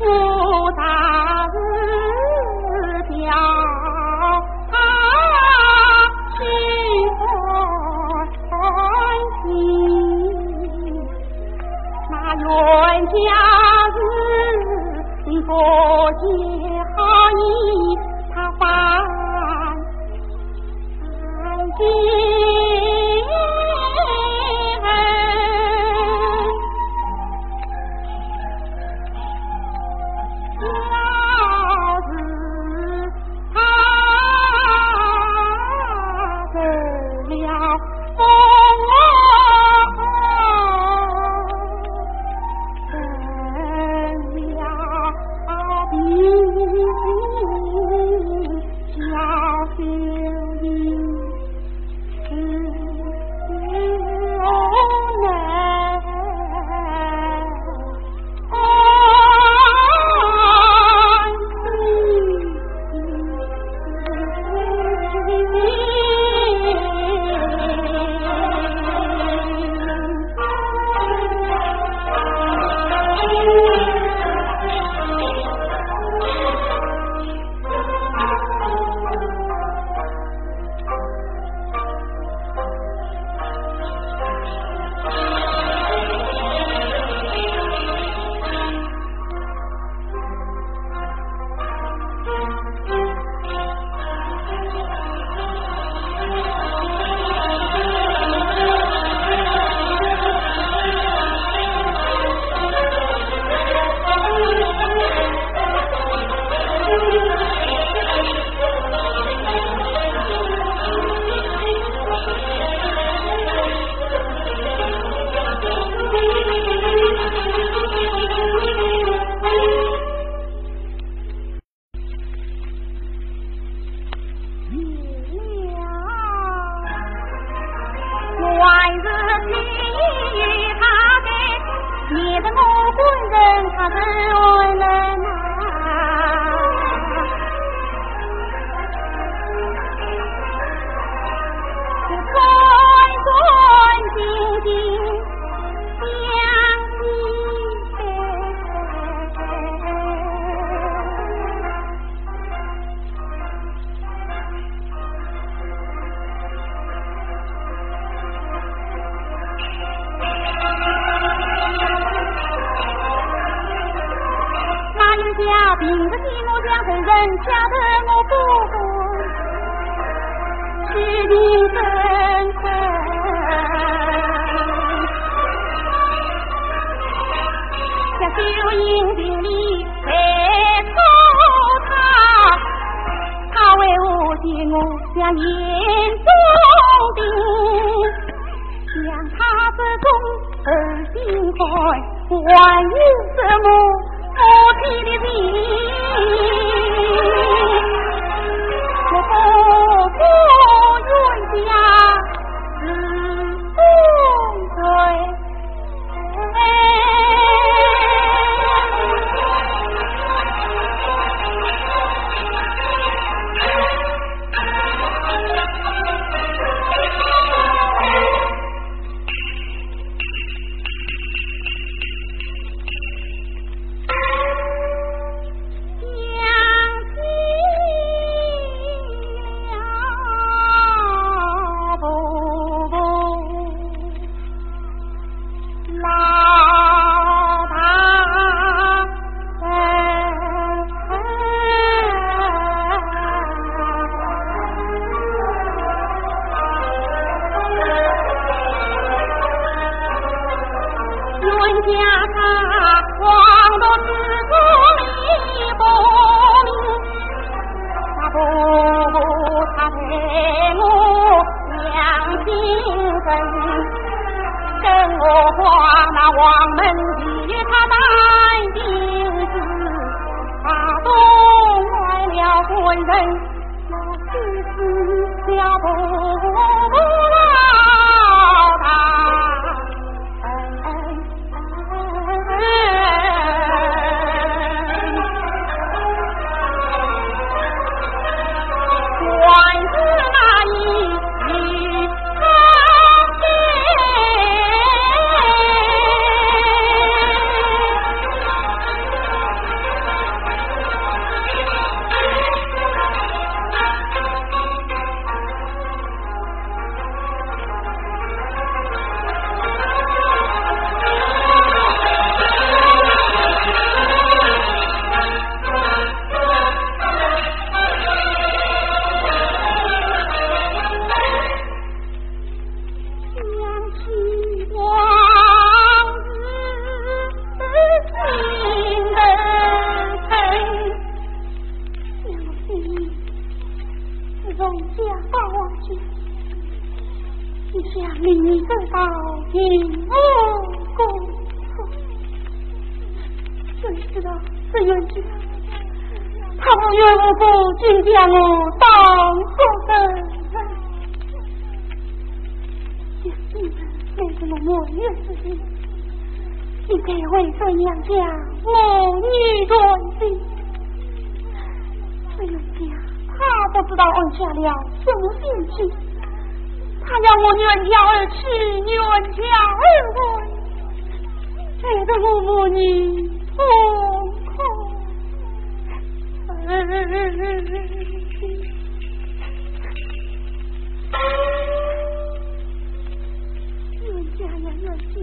家日佛结好意，他人，吓得我不敢去你身份。像酒饮瓶里再错他，他为我见我像眼中钉，像他这种儿心怀，还有什么？从家把王娶，一下我到银宫。谁知道这冤家，他无缘无故竟将我当祸根。娘子，我莫怨自己，应该回娘家，我女断根。不要讲。他不知道安下了什么心情，他要我远嫁而去，远嫁而归，害得我母女痛苦。远嫁呀，远嫁，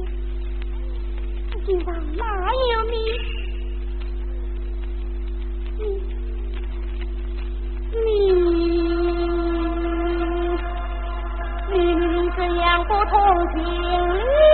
不知道哪有米。你你怎样不同情你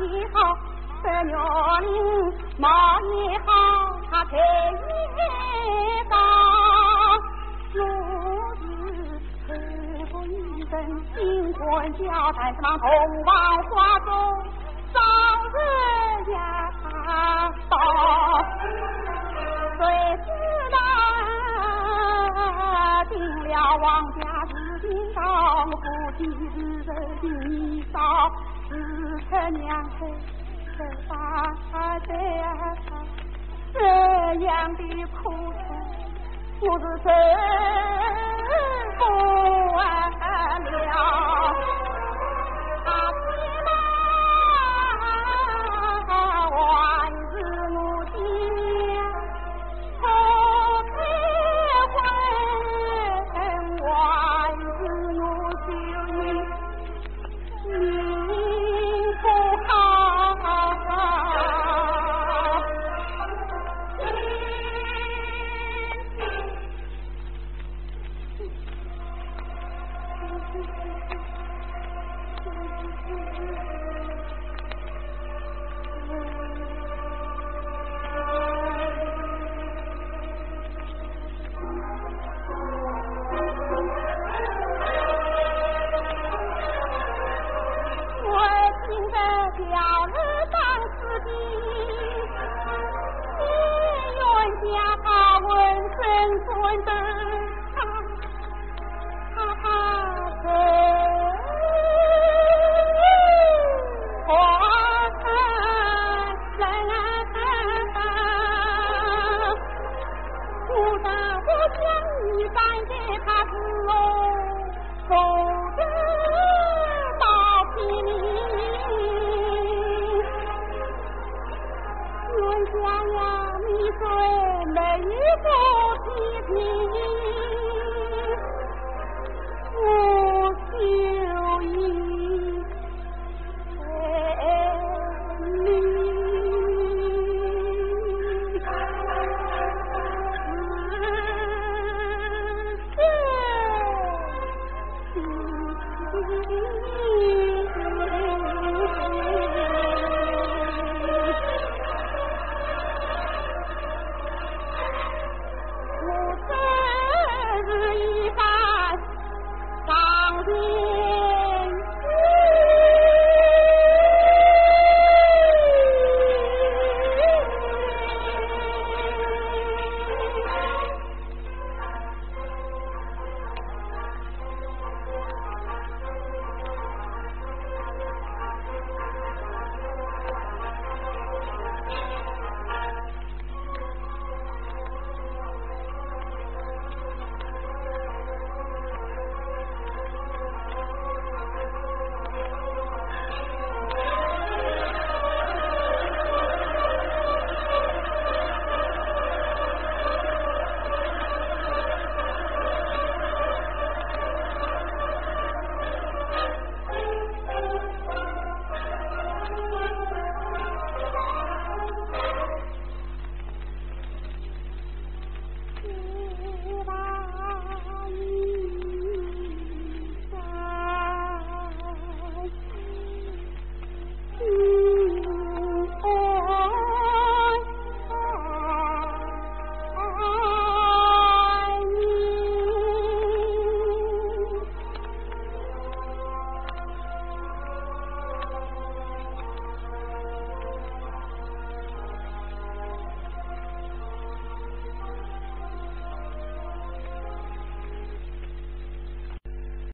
你好，这月令貌也好，他才也高。若是吩咐一声新婚交，但是忙同往花中早日呀到，谁知道定了王家事情到，夫妻日日定少，自称娘子这把这这样的苦楚。我是